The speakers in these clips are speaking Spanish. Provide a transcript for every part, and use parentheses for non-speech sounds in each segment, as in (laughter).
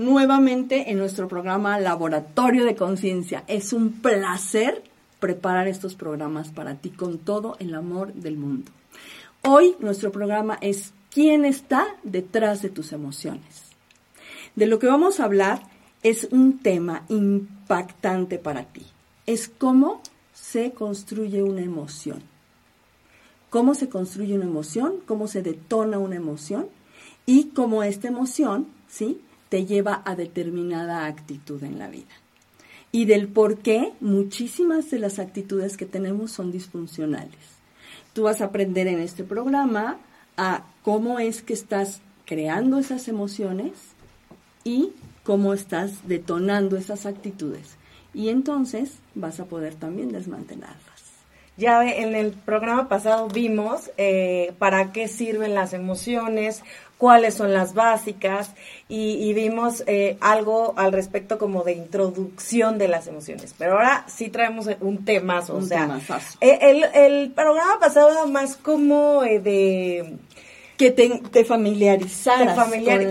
Nuevamente en nuestro programa Laboratorio de Conciencia. Es un placer preparar estos programas para ti con todo el amor del mundo. Hoy nuestro programa es ¿Quién está detrás de tus emociones? De lo que vamos a hablar es un tema impactante para ti. Es cómo se construye una emoción. Cómo se construye una emoción, cómo se detona una emoción y cómo esta emoción, ¿sí? Te lleva a determinada actitud en la vida. Y del por qué muchísimas de las actitudes que tenemos son disfuncionales. Tú vas a aprender en este programa a cómo es que estás creando esas emociones y cómo estás detonando esas actitudes. Y entonces vas a poder también desmantelarlas. Ya en el programa pasado vimos eh, para qué sirven las emociones, cuáles son las básicas y, vimos eh, algo al respecto como de introducción de las emociones. Pero ahora sí traemos un tema, o sea, eh, el, el, programa pasado era más como eh, de que te, te familiarizaras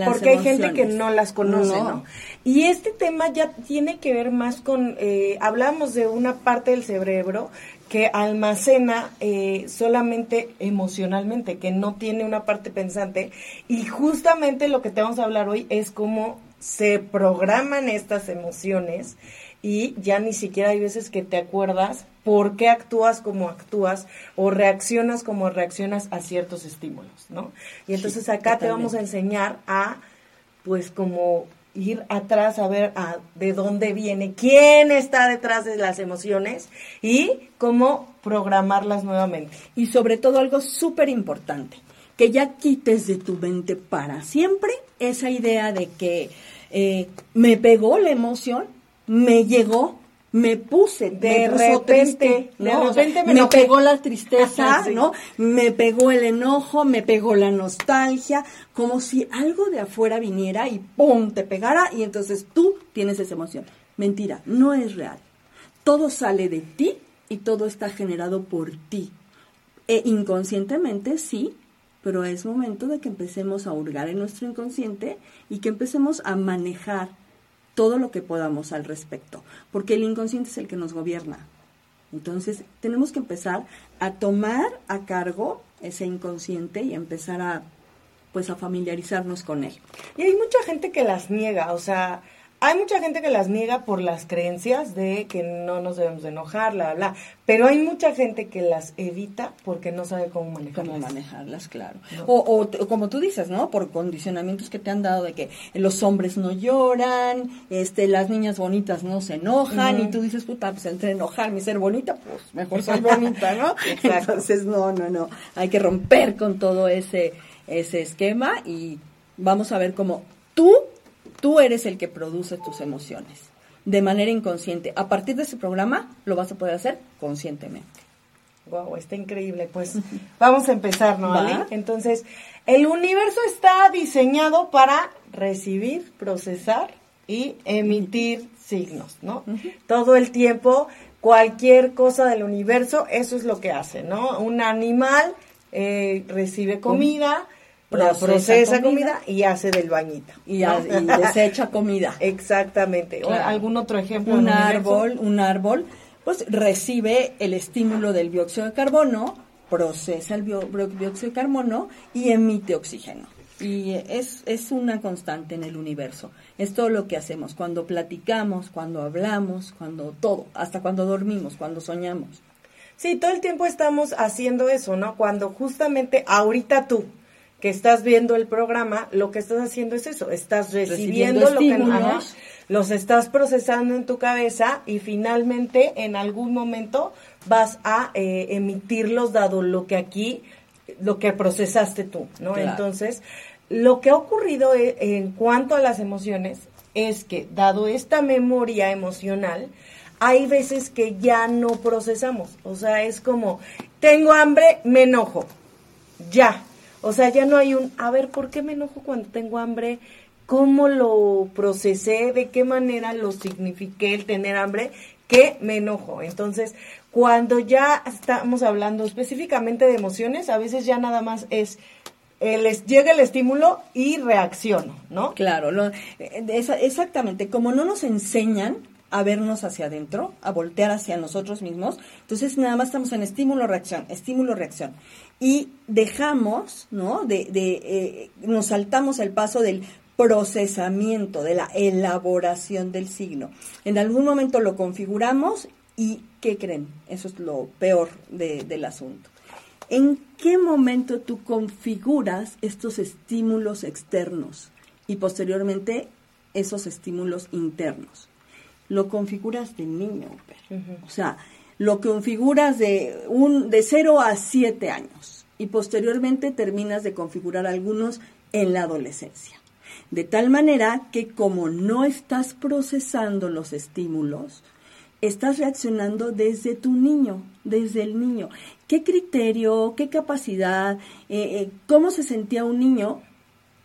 porque hay gente que no las conoce, no. Y este tema ya tiene que ver más con, eh, hablamos de una parte del cerebro que almacena eh, solamente emocionalmente, que no tiene una parte pensante. Y justamente lo que te vamos a hablar hoy es cómo se programan estas emociones y ya ni siquiera hay veces que te acuerdas por qué actúas como actúas o reaccionas como reaccionas a ciertos estímulos, ¿no? Y entonces acá te vamos a enseñar a, pues como ir atrás a ver a, de dónde viene, quién está detrás de las emociones y cómo programarlas nuevamente. Y sobre todo algo súper importante, que ya quites de tu mente para siempre esa idea de que eh, me pegó la emoción, me llegó, me puse de repente, de repente me, pegó la tristeza, ¿no? Me pegó el enojo, me pegó la nostalgia, como si algo de afuera viniera y ¡pum! te pegara y entonces tú tienes esa emoción. Mentira, no es real. Todo sale de ti y todo está generado por ti. E inconscientemente sí, pero es momento de que empecemos a hurgar en nuestro inconsciente y que empecemos a manejar todo lo que podamos al respecto, porque el inconsciente es el que nos gobierna. Entonces, tenemos que empezar a tomar a cargo ese inconsciente y empezar a pues a familiarizarnos con él. Y hay mucha gente que las niega, o sea, hay mucha gente que las niega por las creencias de que no nos debemos de enojar, bla, bla, pero hay mucha gente que las evita porque no sabe cómo manejarlas. Cómo manejarlas, claro. O, como tú dices, ¿no? Por condicionamientos que te han dado de que los hombres no lloran, este, las niñas bonitas no se enojan, y tú dices, puta, pues entre enojarme y ser bonita, pues mejor soy (laughs) bonita, ¿no? Entonces, no, no, no. Hay que romper con todo ese, ese esquema y vamos a ver cómo tú Tú eres el que produce tus emociones de manera inconsciente. A partir de ese programa lo vas a poder hacer conscientemente. Wow, está increíble. Pues (laughs) vamos a empezar, ¿no? Entonces, el universo está diseñado para recibir, procesar y emitir signos, ¿no? Todo el tiempo, cualquier cosa del universo, eso es lo que hace, ¿no? Un animal eh, recibe comida procesa, comida, y hace del bañito. Y, desecha comida. (laughs) Exactamente. ¿Algún otro ejemplo? Un árbol, un árbol, pues recibe el estímulo del dióxido de carbono, procesa el dióxido de carbono y emite oxígeno. Y es, es una constante en el universo. Es todo lo que hacemos cuando platicamos, cuando hablamos, cuando todo, hasta cuando dormimos, cuando soñamos. Sí, todo el tiempo estamos haciendo eso, ¿no? Cuando justamente ahorita tú, que estás viendo el programa, lo que estás haciendo es eso, estás recibiendo, lo que los estás procesando en tu cabeza y finalmente en algún momento vas a eh, emitirlos dado lo que aquí, lo que procesaste tú, ¿no? Entonces, lo que ha ocurrido e, en cuanto a las emociones es que dado esta memoria emocional, hay veces que ya no procesamos, o sea, es como, tengo hambre, me enojo, ya, o sea, ya no hay un, a ver, ¿por qué me enojo cuando tengo hambre? ¿Cómo lo procesé? ¿De qué manera lo signifiqué el tener hambre? ¿Qué me enojo? Entonces, cuando ya estamos hablando específicamente de emociones, a veces ya nada más es les llega el estímulo y reacciono, ¿no? Claro, exactamente. Como no nos enseñan a vernos hacia adentro, a voltear hacia nosotros mismos, entonces nada más estamos en estímulo-reacción, estímulo-reacción. Y dejamos, ¿no? De, de eh, nos saltamos el paso del procesamiento, de la elaboración del signo. En algún momento lo configuramos y, ¿qué creen? Eso es lo peor del asunto. ¿En qué momento tú configuras estos estímulos externos y posteriormente esos estímulos internos? Lo configuras de niño, o sea, lo configuras de, un, de 0 a 7 años y posteriormente terminas de configurar algunos en la adolescencia. De tal manera que como no estás procesando los estímulos, estás reaccionando desde tu niño, desde el niño. ¿Qué criterio, qué capacidad, eh, eh, cómo se sentía un niño?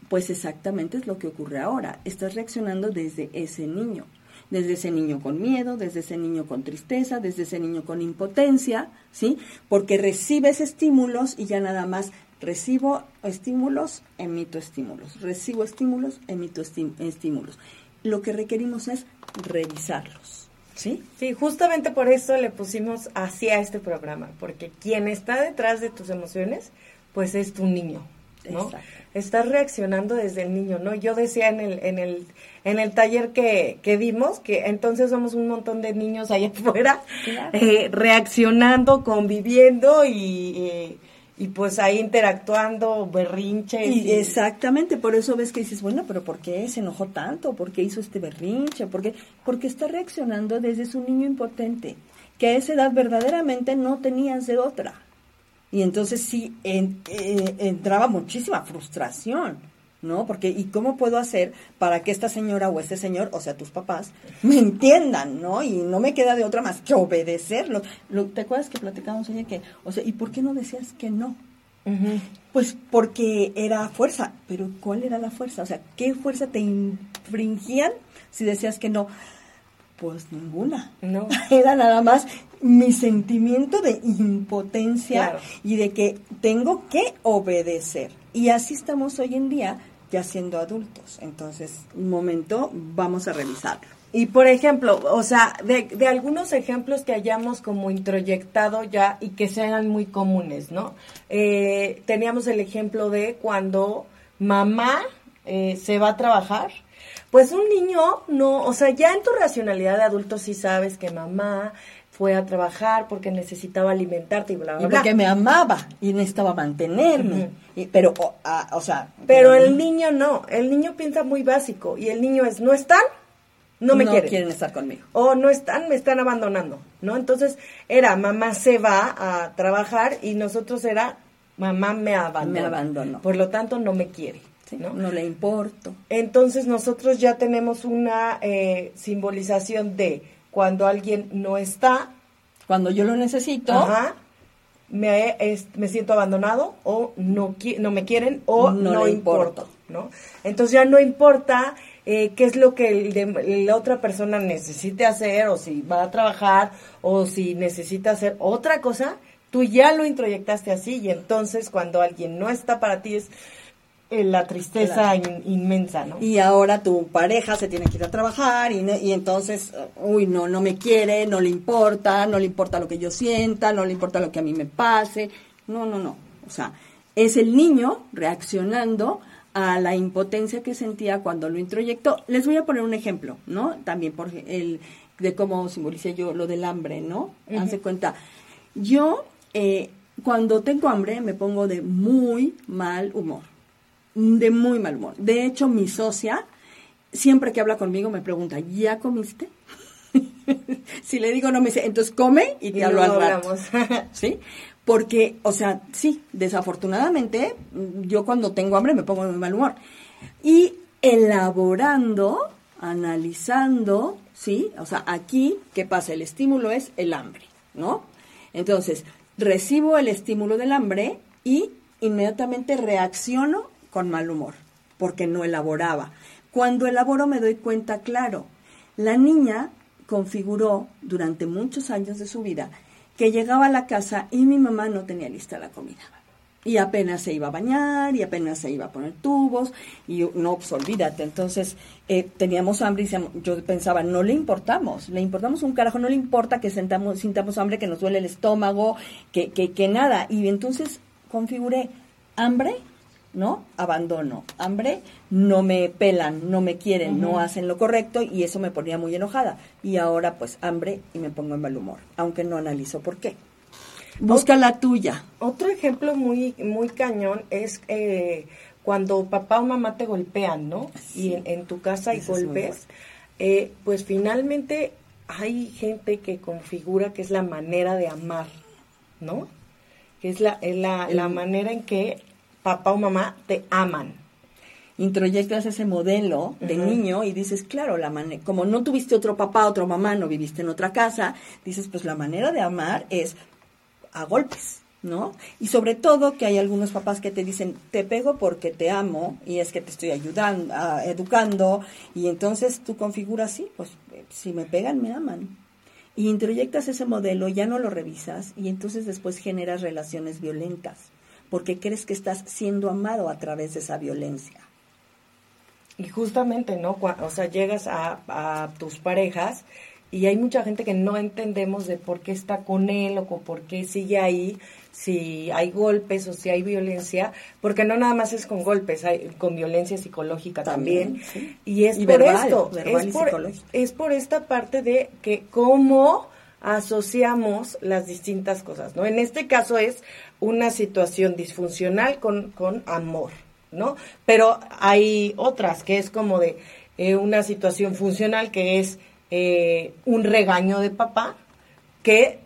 Pues exactamente es lo que ocurre ahora. Estás reaccionando desde ese niño. Desde ese niño con miedo, desde ese niño con tristeza, desde ese niño con impotencia, ¿sí? Porque recibes estímulos y ya nada más Recibo estímulos, emito estímulos. Recibo estímulos, emito estímulos. Lo que requerimos es revisarlos. ¿Sí? Sí, justamente por eso le pusimos así a este programa, porque quien está detrás de tus emociones, pues es tu niño, ¿no? Estás reaccionando desde el niño, ¿no? Yo decía en el, en el, en el taller que, que dimos que entonces somos un montón de niños allá (laughs) afuera eh, reaccionando, conviviendo y eh, y pues ahí interactuando, berrinche. Y, Exactamente, por eso ves que dices, bueno, pero ¿por qué se enojó tanto? ¿Por qué hizo este berrinche? ¿Por Porque está reaccionando desde su niño impotente, que a esa edad verdaderamente no tenías de otra. Y entonces sí eh, entraba muchísima frustración. ¿no? Porque, ¿y cómo puedo hacer para que esta señora o este señor, o sea, tus papás, me entiendan, ¿no? Y no me queda de otra más que obedecerlo. ¿Te acuerdas que platicamos ayer que, o sea, ¿y por qué no decías que no? Pues porque era fuerza, pero ¿cuál era la fuerza? O sea, ¿qué fuerza te infringían si decías que no? Pues ninguna. No. (laughs) Era nada más mi sentimiento de impotencia y de que tengo que obedecer. Y así estamos hoy en día ya siendo adultos. Entonces, un momento, vamos a revisarlo. Y por ejemplo, o sea, de, algunos ejemplos que hayamos como introyectado ya y que sean muy comunes, ¿no? Eh, teníamos el ejemplo de cuando mamá eh, se va a trabajar, pues un niño no, o sea, ya en tu racionalidad de adulto sí sabes que mamá fue a trabajar porque necesitaba alimentarte y bla, bla, y porque me amaba y necesitaba mantenerme. pero, o, sea... Pero el niño no, el niño piensa muy básico y el niño es, ¿no están? No me no quieren. estar conmigo. O no están, me están abandonando, ¿no? Entonces era, mamá se va a trabajar y nosotros era, mamá me abandonó. Me abandonó. Por lo tanto, no me quiere. ¿no? no le importo. Entonces nosotros ya tenemos una eh, simbolización de cuando alguien no está. Cuando yo lo necesito. me, me siento abandonado o no, no me quieren o no, importo, ¿no? Entonces ya no importa eh, qué es lo que la otra persona necesite hacer o si va a trabajar o si necesita hacer otra cosa, tú ya lo introyectaste así y entonces cuando alguien no está para ti es la tristeza inmensa, ¿no? Y ahora tu pareja se tiene que ir a trabajar y, y, entonces, uy, no, no me quiere, no le importa, no le importa lo que yo sienta, no le importa lo que a mí me pase. No, no, no. O sea, es el niño reaccionando a la impotencia que sentía cuando lo introyectó. Les voy a poner un ejemplo, ¿no? También por el de cómo simboliza yo lo del hambre, ¿no? Hace cuenta. Yo, eh, cuando tengo hambre, me pongo de muy mal humor de muy mal humor. De hecho, mi socia, siempre que habla conmigo, me pregunta, ¿ya comiste? (laughs) si le digo no me dice, entonces come y te hablo al rato. (laughs) ¿Sí? Porque, o sea, sí, desafortunadamente, yo cuando tengo hambre me pongo de muy mal humor. Y elaborando, analizando, ¿sí? O sea, aquí, ¿qué pasa? El estímulo es el hambre, ¿no? Entonces, recibo el estímulo del hambre y inmediatamente reacciono con mal humor, porque no elaboraba. Cuando elaboro me doy cuenta, claro, la niña configuró durante muchos años de su vida que llegaba a la casa y mi mamá no tenía lista la comida. y apenas se iba a bañar y apenas se iba a poner tubos y no, pues olvídate. Entonces eh, teníamos hambre y yo pensaba, no le importamos, le importamos un carajo, no le importa que sentamos, sintamos hambre, que nos duele el estómago, que, que, que nada. Y entonces configuré hambre, ¿no? Abandono. Hambre, no me pelan, no me quieren, no hacen lo correcto y eso me ponía muy enojada. Y ahora pues hambre y me pongo en mal humor, aunque no analizo por qué. Busca la tuya. Otro ejemplo muy, muy cañón es eh, cuando papá o mamá te golpean, ¿no? Y en, tu casa hay golpes. Eh, pues finalmente hay gente que configura que es la manera de amar, ¿no? Que es la, la, la manera en que papá o mamá te aman introyectas ese modelo de niño y dices, claro, la como no tuviste otro papá, otro mamá, no viviste en otra casa, dices, pues la manera de amar es a golpes, ¿no? Y sobre todo que hay algunos papás que te dicen, te pego porque te amo y es que te estoy ayudando, educando, y entonces tú configuras, sí, pues si me pegan, me aman. Y introyectas ese modelo, ya no lo revisas y entonces después generas relaciones violentas, porque crees que estás siendo amado a través de esa violencia. Y justamente, ¿no? O sea, llegas a, a tus parejas y hay mucha gente que no entendemos de por qué está con él o por qué sigue ahí, si hay golpes o si hay violencia, porque no nada más es con golpes, hay con violencia psicológica también. Y es por esto, es, por, es por esta parte de que cómo asociamos las distintas cosas, ¿no? En este caso es una situación disfuncional con, con amor, ¿no? Pero hay otras que es como de eh, una situación funcional que es eh, un regaño de papá que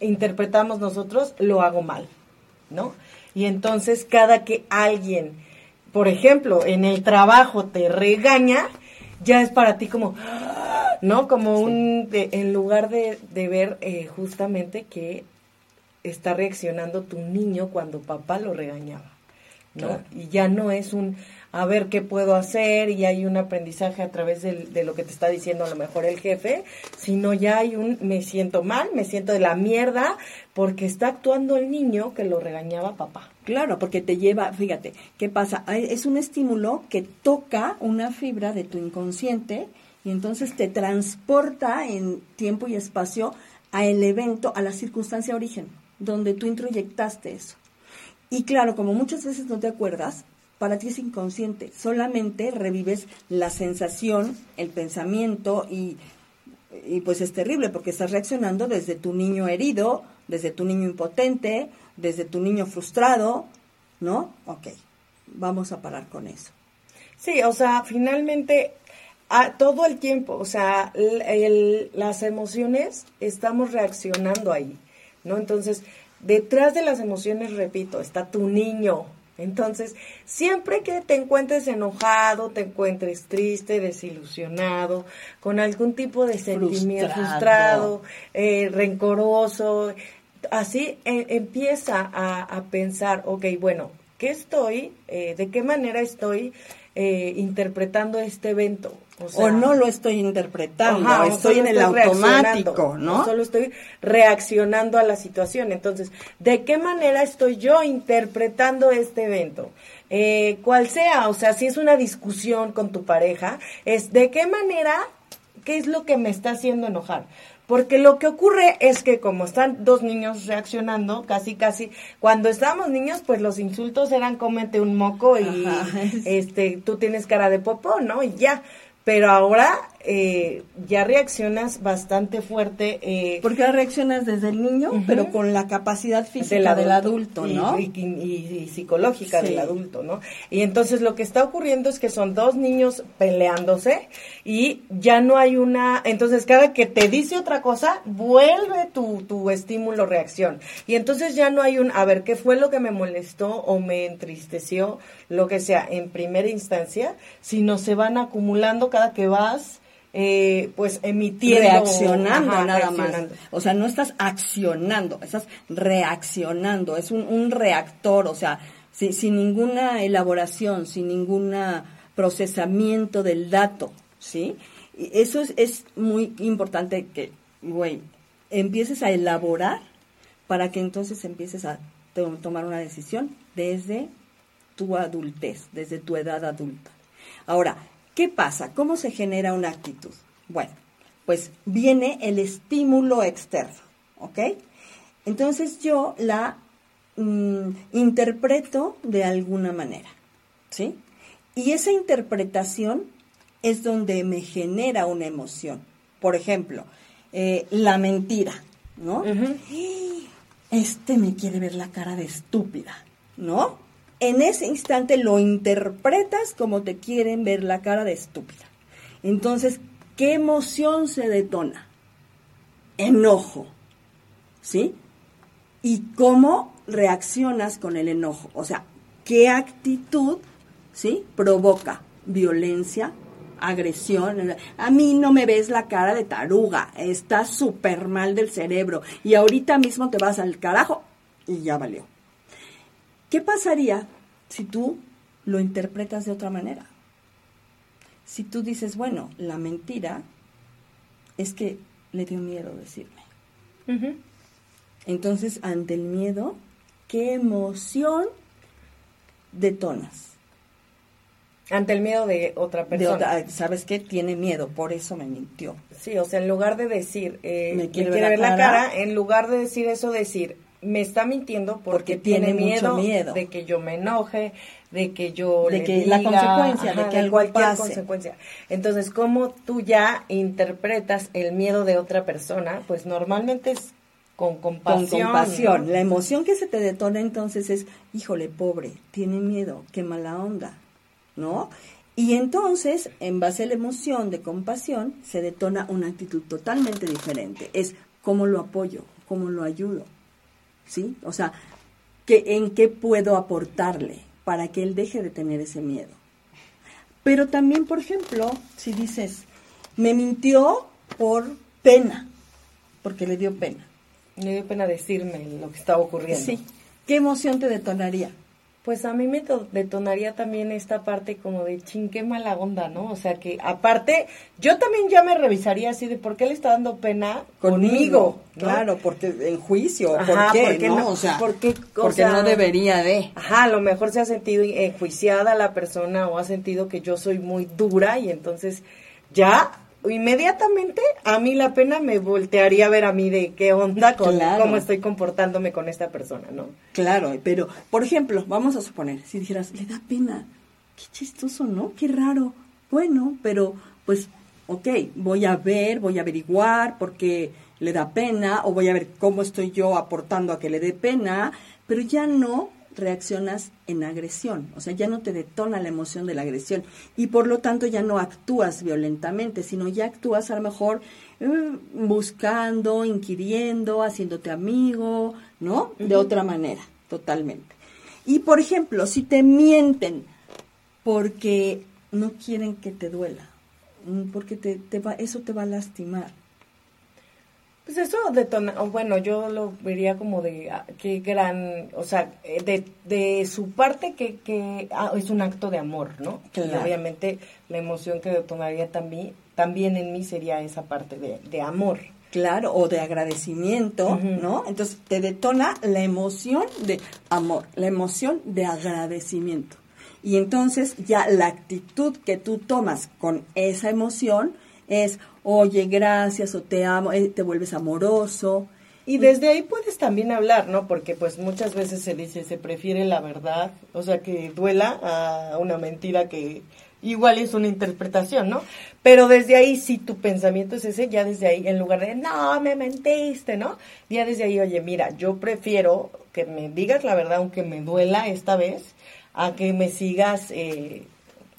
interpretamos nosotros lo hago mal, ¿no? Y entonces cada que alguien, por ejemplo, en el trabajo te regaña, ya es para ti como, ¿no? Como un, en lugar de, ver eh, justamente que está reaccionando tu niño cuando papá lo regañaba, ¿no? Y ya no es un, a ver qué puedo hacer y hay un aprendizaje a través de, lo que te está diciendo a lo mejor el jefe, sino ya hay un me siento mal, me siento de la mierda porque está actuando el niño que lo regañaba papá. Claro, porque te lleva, fíjate, ¿qué pasa? Es un estímulo que toca una fibra de tu inconsciente y entonces te transporta en tiempo y espacio a el evento, a la circunstancia origen, donde tú introyectaste eso. Y claro, como muchas veces no te acuerdas, para ti es inconsciente, solamente revives la sensación, el pensamiento y, y, pues es terrible porque estás reaccionando desde tu niño herido, desde tu niño impotente, desde tu niño frustrado, ¿no? Ok, vamos a parar con eso. Sí, o sea, finalmente a, todo el tiempo, o sea, las emociones estamos reaccionando ahí, ¿no? Entonces, detrás de las emociones, repito, está tu niño, entonces, siempre que te encuentres enojado, te encuentres triste, desilusionado, con algún tipo de sentimiento frustrado, eh, rencoroso, así eh, empieza a, pensar, ok, bueno, ¿qué estoy, eh, de qué manera estoy interpretando este evento? O, no lo estoy interpretando, estoy en el automático, ¿no? Solo estoy reaccionando a la situación. Entonces, ¿de qué manera estoy yo interpretando este evento? Eh, cual sea, o sea, si es una discusión con tu pareja, es de qué manera, qué es lo que me está haciendo enojar. Porque lo que ocurre es que como están dos niños reaccionando, casi casi, cuando estábamos niños, pues los insultos eran cómete un moco y (laughs) este tú tienes cara de popó, ¿no? Y ya pero ahora eh, ya reaccionas bastante fuerte. Eh, Porque ahora reaccionas desde el niño, pero con la capacidad física del adulto, ¿no? Y, psicológica del adulto, ¿no? Y entonces lo que está ocurriendo es que son dos niños peleándose y ya no hay una... Entonces cada que te dice otra cosa, vuelve tu, tu estímulo-reacción. Y entonces ya no hay un, a ver, ¿qué fue lo que me molestó o me entristeció? Lo que sea, en primera instancia, sino se van acumulando cada que vas eh, pues emitiendo. Reaccionando nada más. O sea, no estás accionando, estás reaccionando. Es un, reactor, o sea, sin ninguna elaboración, sin ningún procesamiento del dato, ¿sí? Y eso es, es muy importante que, güey, empieces a elaborar para que entonces empieces a tomar una decisión desde tu adultez, desde tu edad adulta. Ahora, ¿qué pasa? ¿Cómo se genera una actitud? Bueno, pues viene el estímulo externo, ¿ok? Entonces yo la mm, interpreto de alguna manera, ¿sí? Y esa interpretación es donde me genera una emoción. Por ejemplo, eh, la mentira, ¿no? Este me quiere ver la cara de estúpida, ¿no? En ese instante lo interpretas como te quieren ver la cara de estúpida. Entonces, ¿qué emoción se detona? Enojo, ¿sí? ¿Y cómo reaccionas con el enojo? O sea, ¿qué actitud, ¿sí? Provoca violencia, agresión. A mí no me ves la cara de taruga, estás súper mal del cerebro y ahorita mismo te vas al carajo y ya valió. ¿Qué pasaría si tú lo interpretas de otra manera? Si tú dices, bueno, la mentira es que le dio miedo decirme. Entonces, ante el miedo, ¿qué emoción detonas? Ante el miedo de otra persona. ¿Sabes qué? Tiene miedo, por eso me mintió. Sí, o sea, en lugar de decir, eh, me quiere, ver, la, cara, en lugar de decir eso, decir, me está mintiendo porque, tiene, miedo, miedo, de que yo me enoje, de que yo de que la consecuencia, de que cualquier consecuencia. Entonces, ¿cómo tú ya interpretas el miedo de otra persona? Pues normalmente es con compasión. Con compasión. La emoción que se te detona entonces es, híjole, pobre, tiene miedo, qué mala onda ¿no? Y entonces, en base a la emoción de compasión, se detona una actitud totalmente diferente. Es cómo lo apoyo, cómo lo ayudo, ¿sí? O sea, que, en qué puedo aportarle para que él deje de tener ese miedo. Pero también, por ejemplo, si dices, me mintió por pena, porque le dio pena. Le dio pena decirme lo que estaba ocurriendo. Sí. ¿Qué emoción te detonaría? Pues a mí me detonaría también esta parte como de chin, qué mala onda, ¿no? O sea que aparte, yo también ya me revisaría así de por qué le está dando pena conmigo. Claro, porque en juicio, ¿por qué? ¿no? O sea, porque, no debería de. Ajá, a lo mejor se ha sentido enjuiciada la persona o ha sentido que yo soy muy dura y entonces ya inmediatamente a mí la pena me voltearía a ver a mí de qué onda con cómo estoy comportándome con esta persona, ¿no? Claro, pero por ejemplo, vamos a suponer, si dijeras, le da pena, qué chistoso, ¿no? Qué raro. Bueno, pero pues, ok, voy a ver, voy a averiguar por qué le da pena o voy a ver cómo estoy yo aportando a que le dé pena, pero ya no reaccionas en agresión, o sea, ya no te detona la emoción de la agresión y por lo tanto ya no actúas violentamente, sino ya actúas a lo mejor eh, buscando, inquiriendo, haciéndote amigo, ¿no? De otra manera, totalmente. Y por ejemplo, si te mienten porque no quieren que te duela, mm, porque te, te va, eso te va a lastimar pues eso detona, bueno, yo lo vería como de ah, qué gran, o sea, eh, de, de su parte que, que ah, es un acto de amor, ¿no? Y obviamente la emoción que detonaría también, también en mí sería esa parte de, de amor. Claro, o de agradecimiento, ¿no? Entonces te detona la emoción de amor, la emoción de agradecimiento. Y entonces ya la actitud que tú tomas con esa emoción es, oye, gracias o te amo, eh, te vuelves amoroso. Y desde ahí puedes también hablar, ¿no? Porque pues muchas veces se dice, se prefiere la verdad, o sea, que duela a una mentira que igual es una interpretación, ¿no? Pero desde ahí, si tu pensamiento es ese, ya desde ahí, en lugar de, no, me mentiste, ¿no? Ya desde ahí, oye, mira, yo prefiero que me digas la verdad, aunque me duela esta vez, a que me sigas eh,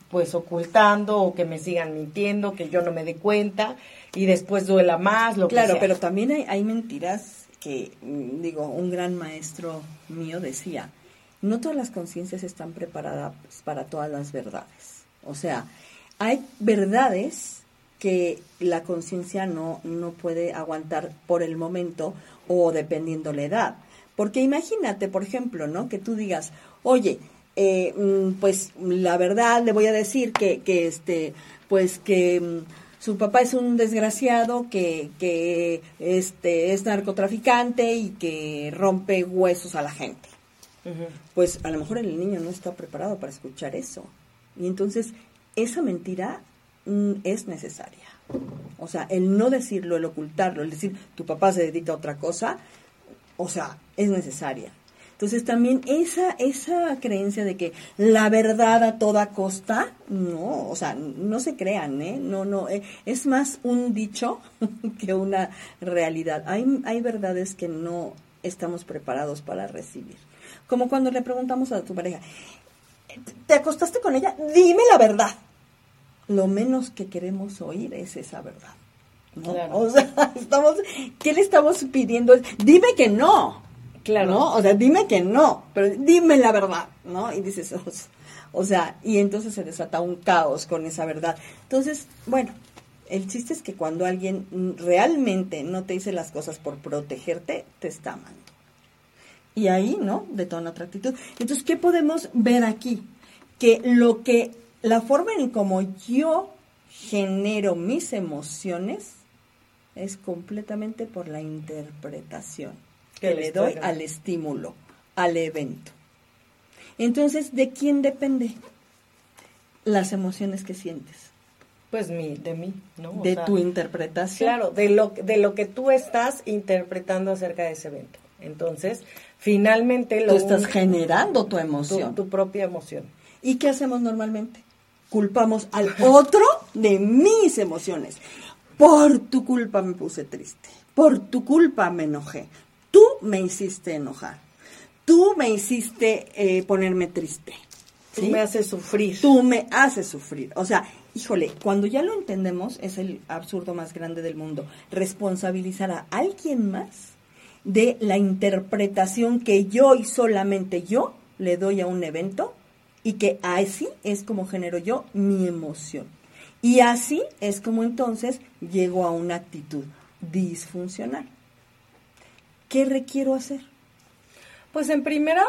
pues ocultando o que me sigan mintiendo, que yo no me dé cuenta y después duela más, lo claro, que sea. pero también hay, hay mentiras que, mm, digo, un gran maestro mío decía, no todas las conciencias están preparadas para todas las verdades. O sea, hay verdades que la conciencia no, no puede aguantar por el momento o dependiendo la edad. Porque imagínate, por ejemplo, ¿no? Que tú digas, oye, eh, mm, pues la verdad le voy a decir que, que este, pues que mm, su papá es un desgraciado que, que este, es narcotraficante y que rompe huesos a la gente, pues a lo mejor el niño no está preparado para escuchar eso. Y entonces esa mentira mm, es necesaria. O sea, el no decirlo, el ocultarlo, el decir tu papá se dedica a otra cosa, o sea, es necesaria. Entonces también esa, esa creencia de que la verdad a toda costa, no, o sea, no se crean, ¿eh? No, no, eh, es más un dicho (laughs) que una realidad. Hay, hay verdades que no estamos preparados para recibir. Como cuando le preguntamos a tu pareja, ¿te acostaste con ella? Dime la verdad. Lo menos que queremos oír es esa verdad. O sea, (laughs) estamos, ¿qué le estamos pidiendo? Dime que no. Claro. O sea, dime que no, pero dime la verdad, ¿no? Y dices, o sea, y entonces se desata un caos con esa verdad. Entonces, bueno, el chiste es que cuando alguien realmente no te dice las cosas por protegerte, te está amando. Y ahí, ¿no? Detona otra actitud. Entonces, ¿qué podemos ver aquí? Que lo que, la forma en como yo genero mis emociones es completamente por la interpretación que le doy al estímulo, al evento. Entonces, ¿de quién depende las emociones que sientes? Pues mi, de mí, ¿no? de tu interpretación. Claro, de lo, de lo que tú estás interpretando acerca de ese evento. Entonces, finalmente lo... Tú estás generando tu emoción. Tu, tu propia emoción. ¿Y qué hacemos normalmente? Culpamos al (laughs) otro de mis emociones. Por tu culpa me puse triste. Por tu culpa me enojé tú me hiciste enojar, tú me hiciste eh, ponerme triste. Tú me haces sufrir. Tú me haces sufrir. O sea, híjole, cuando ya lo entendemos, es el absurdo más grande del mundo. Responsabilizar a alguien más de la interpretación que yo y solamente yo le doy a un evento y que así es como genero yo mi emoción. Y así es como entonces llego a una actitud disfuncional. ¿Qué requiero hacer? Pues en primera,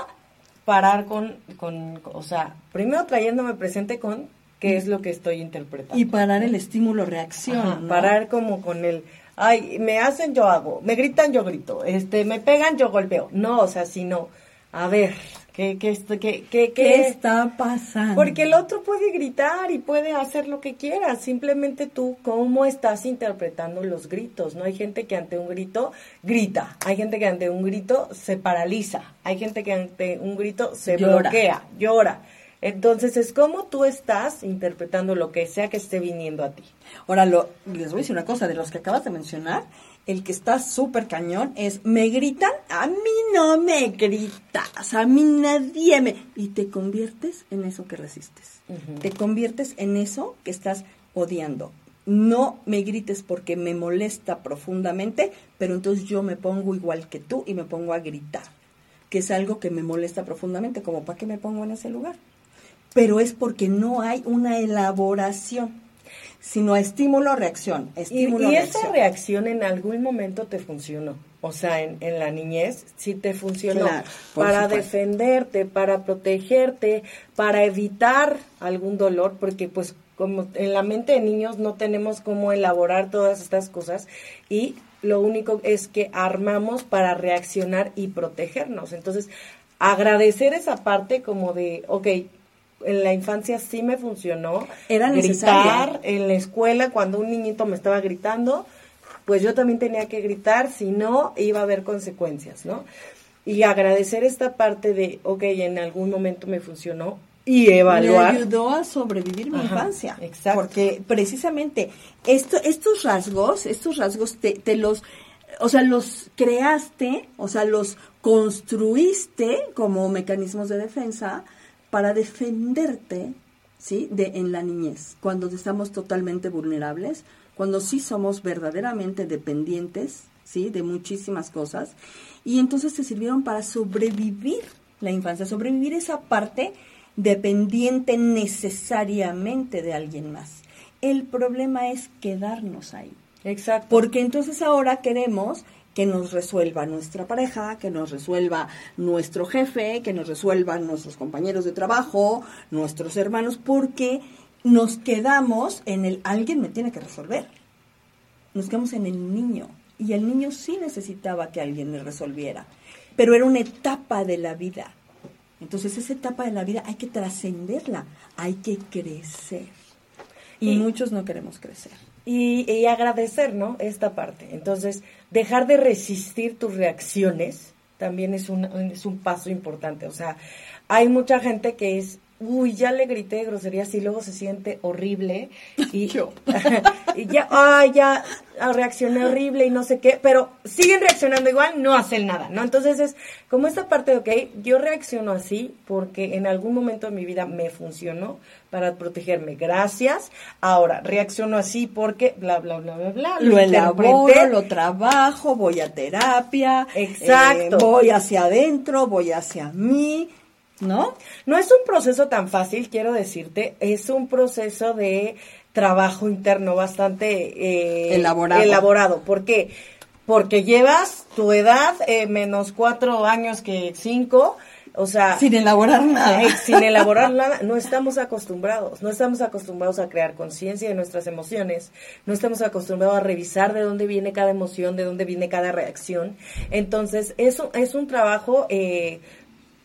parar con, con, o sea, primero trayéndome presente con qué es lo que estoy interpretando. Y parar el estímulo-reacción. Parar como con el, ay, me hacen, yo hago, me gritan, yo grito, este, me pegan, yo golpeo. No, o sea, sino, a ver, ¿Qué, qué, qué, qué, qué está pasando? Porque el otro puede gritar y puede hacer lo que quiera. Simplemente tú, ¿cómo estás interpretando los gritos? No hay gente que ante un grito grita. Hay gente que ante un grito se paraliza. Hay gente que ante un grito se bloquea, llora. Entonces es como tú estás interpretando lo que sea que esté viniendo a ti. Ahora, lo, les voy a decir una cosa, de los que acabas de mencionar, el que está súper cañón es, me gritan, a mí no me gritas, a mí nadie me... Y te conviertes en eso que resistes. Te conviertes en eso que estás odiando. No me grites porque me molesta profundamente, pero entonces yo me pongo igual que tú y me pongo a gritar, que es algo que me molesta profundamente, como para qué me pongo en ese lugar. Pero es porque no hay una elaboración sino estímulo-reacción. Estímulo, y, esa reacción en algún momento te funcionó. O sea, en, la niñez sí te funcionó para defenderte, para protegerte, para evitar algún dolor, porque pues como en la mente de niños no tenemos cómo elaborar todas estas cosas y lo único es que armamos para reaccionar y protegernos. Entonces, agradecer esa parte como de, ok, en la infancia sí me funcionó. Era gritar en la escuela cuando un niñito me estaba gritando, pues yo también tenía que gritar, si no iba a haber consecuencias, ¿no? Y agradecer esta parte de, ok, en algún momento me funcionó y evaluar. Me ayudó a sobrevivir mi infancia. Exacto. Porque precisamente esto, estos rasgos, estos rasgos te, te los, o sea, los creaste, o sea, los construiste como mecanismos de defensa para defenderte, ¿sí? De en la niñez, cuando estamos totalmente vulnerables, cuando sí somos verdaderamente dependientes, ¿sí? De muchísimas cosas. Y entonces te sirvieron para sobrevivir la infancia, sobrevivir esa parte dependiente necesariamente de alguien más. El problema es quedarnos ahí. Exacto. Porque entonces ahora queremos que nos resuelva nuestra pareja, que nos resuelva nuestro jefe, que nos resuelvan nuestros compañeros de trabajo, nuestros hermanos, porque nos quedamos en el alguien me tiene que resolver. Nos quedamos en el niño y el niño sí necesitaba que alguien le resolviera, pero era una etapa de la vida. Entonces esa etapa de la vida hay que trascenderla, hay que crecer. Y, muchos no queremos crecer. Y, y, agradecer, ¿no? Esta parte. Entonces, dejar de resistir tus reacciones también es un, es un paso importante. O sea, hay mucha gente que es uy, ya le grité groserías y luego se siente horrible (laughs) y, (laughs) y ya, ay, ya reaccioné horrible y no sé qué, pero siguen reaccionando igual, no hacen nada, ¿no? Entonces es como esta parte de, ok, yo reacciono así porque en algún momento de mi vida me funcionó para protegerme, gracias, ahora reacciono así porque bla, bla, bla, bla, bla. Lo, elaboro, lo trabajo, voy a terapia, exacto, eh, voy hacia adentro, voy hacia mí, ¿no? No es un proceso tan fácil, quiero decirte, es un proceso de trabajo interno bastante eh, elaborado. elaborado. ¿Por qué? Porque llevas tu edad eh, menos cuatro años que cinco, o sea... Sin elaborar nada. Eh, sin elaborar nada. No estamos acostumbrados. No estamos acostumbrados a crear conciencia de nuestras emociones. No estamos acostumbrados a revisar de dónde viene cada emoción, de dónde viene cada reacción. Entonces, eso es un trabajo eh,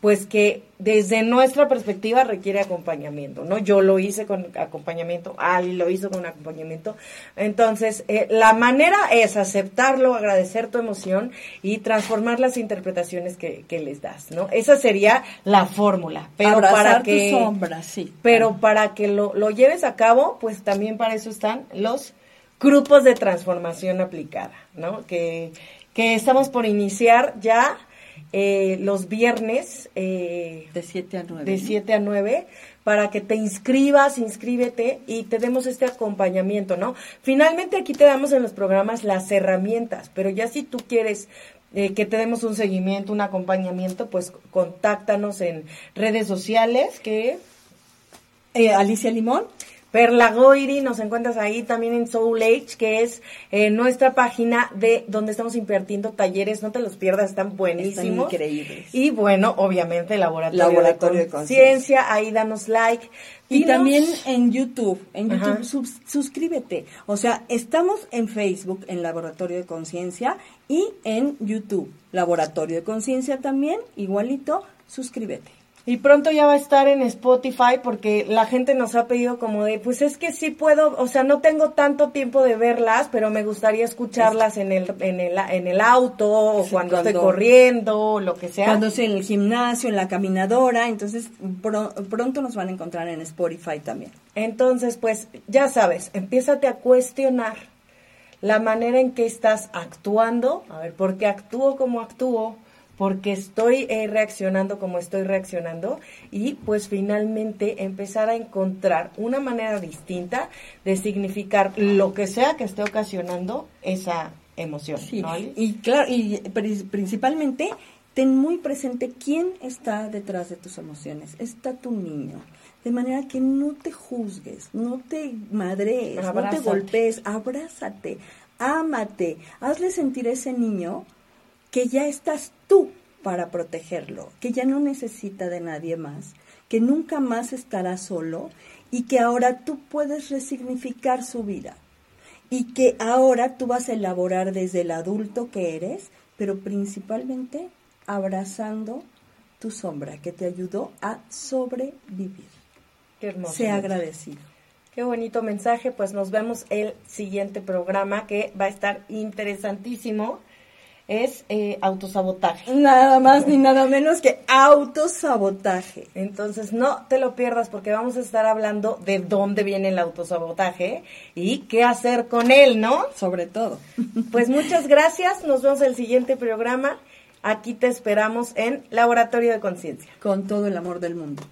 pues que desde nuestra perspectiva requiere acompañamiento, ¿no? Yo lo hice con acompañamiento, Ali lo hizo con acompañamiento. Entonces, eh, la manera es aceptarlo, agradecer tu emoción y transformar las interpretaciones que, les das, ¿no? Esa sería la fórmula. Pero para que, tu sombra, sí. Pero para que lo, lo lleves a cabo, pues también para eso están los grupos de transformación aplicada, ¿no? Que, que estamos por iniciar ya eh, los viernes. Eh, de 7 a 9. De 7 a 9 para que te inscribas, inscríbete y te demos este acompañamiento, ¿no? Finalmente aquí te damos en los programas las herramientas, pero ya si tú quieres eh, que te demos un seguimiento, un acompañamiento, pues contáctanos en redes sociales que... Alicia Limón. Perla Goiri, nos encuentras ahí también en Soul Age, que es eh, nuestra página de donde estamos invirtiendo talleres, no te los pierdas, están buenísimos. Están increíbles. Y bueno, obviamente Laboratorio, Laboratorio de Conciencia, ahí danos like. Y también en YouTube, en YouTube suscríbete. O sea, estamos en Facebook, en Laboratorio de Conciencia, y en YouTube, Laboratorio de Conciencia también, igualito, suscríbete. Y pronto ya va a estar en Spotify porque la gente nos ha pedido como de, pues es que sí puedo, o sea, no tengo tanto tiempo de verlas, pero me gustaría escucharlas en el en el, en el auto o cuando, estoy corriendo, o lo que sea. Cuando estoy en el gimnasio, en la caminadora, entonces pronto nos van a encontrar en Spotify también. Entonces, pues ya sabes, empiézate a cuestionar la manera en que estás actuando, a ver, ¿por qué actúo como actúo? Porque estoy eh, reaccionando como estoy reaccionando y pues finalmente empezar a encontrar una manera distinta de significar lo que sea que esté ocasionando esa emoción. Y claro, y principalmente ten muy presente quién está detrás de tus emociones. Está tu niño. De manera que no te juzgues, no te madrees, no te golpees, abrázate, ámate, hazle sentir a ese niño que ya estás tú para protegerlo, que ya no necesita de nadie más, que nunca más estará solo y que ahora tú puedes resignificar su vida y que ahora tú vas a elaborar desde el adulto que eres, pero principalmente abrazando tu sombra que te ayudó a sobrevivir. Qué hermoso. Sea agradecido. Qué bonito mensaje, pues nos vemos el siguiente programa que va a estar interesantísimo es eh, autosabotaje. Nada más ni nada menos que autosabotaje. Entonces no te lo pierdas porque vamos a estar hablando de dónde viene el autosabotaje y qué hacer con él, ¿no? Sobre todo. Pues muchas gracias, nos vemos en el siguiente programa. Aquí te esperamos en Laboratorio de Conciencia. Con todo el amor del mundo.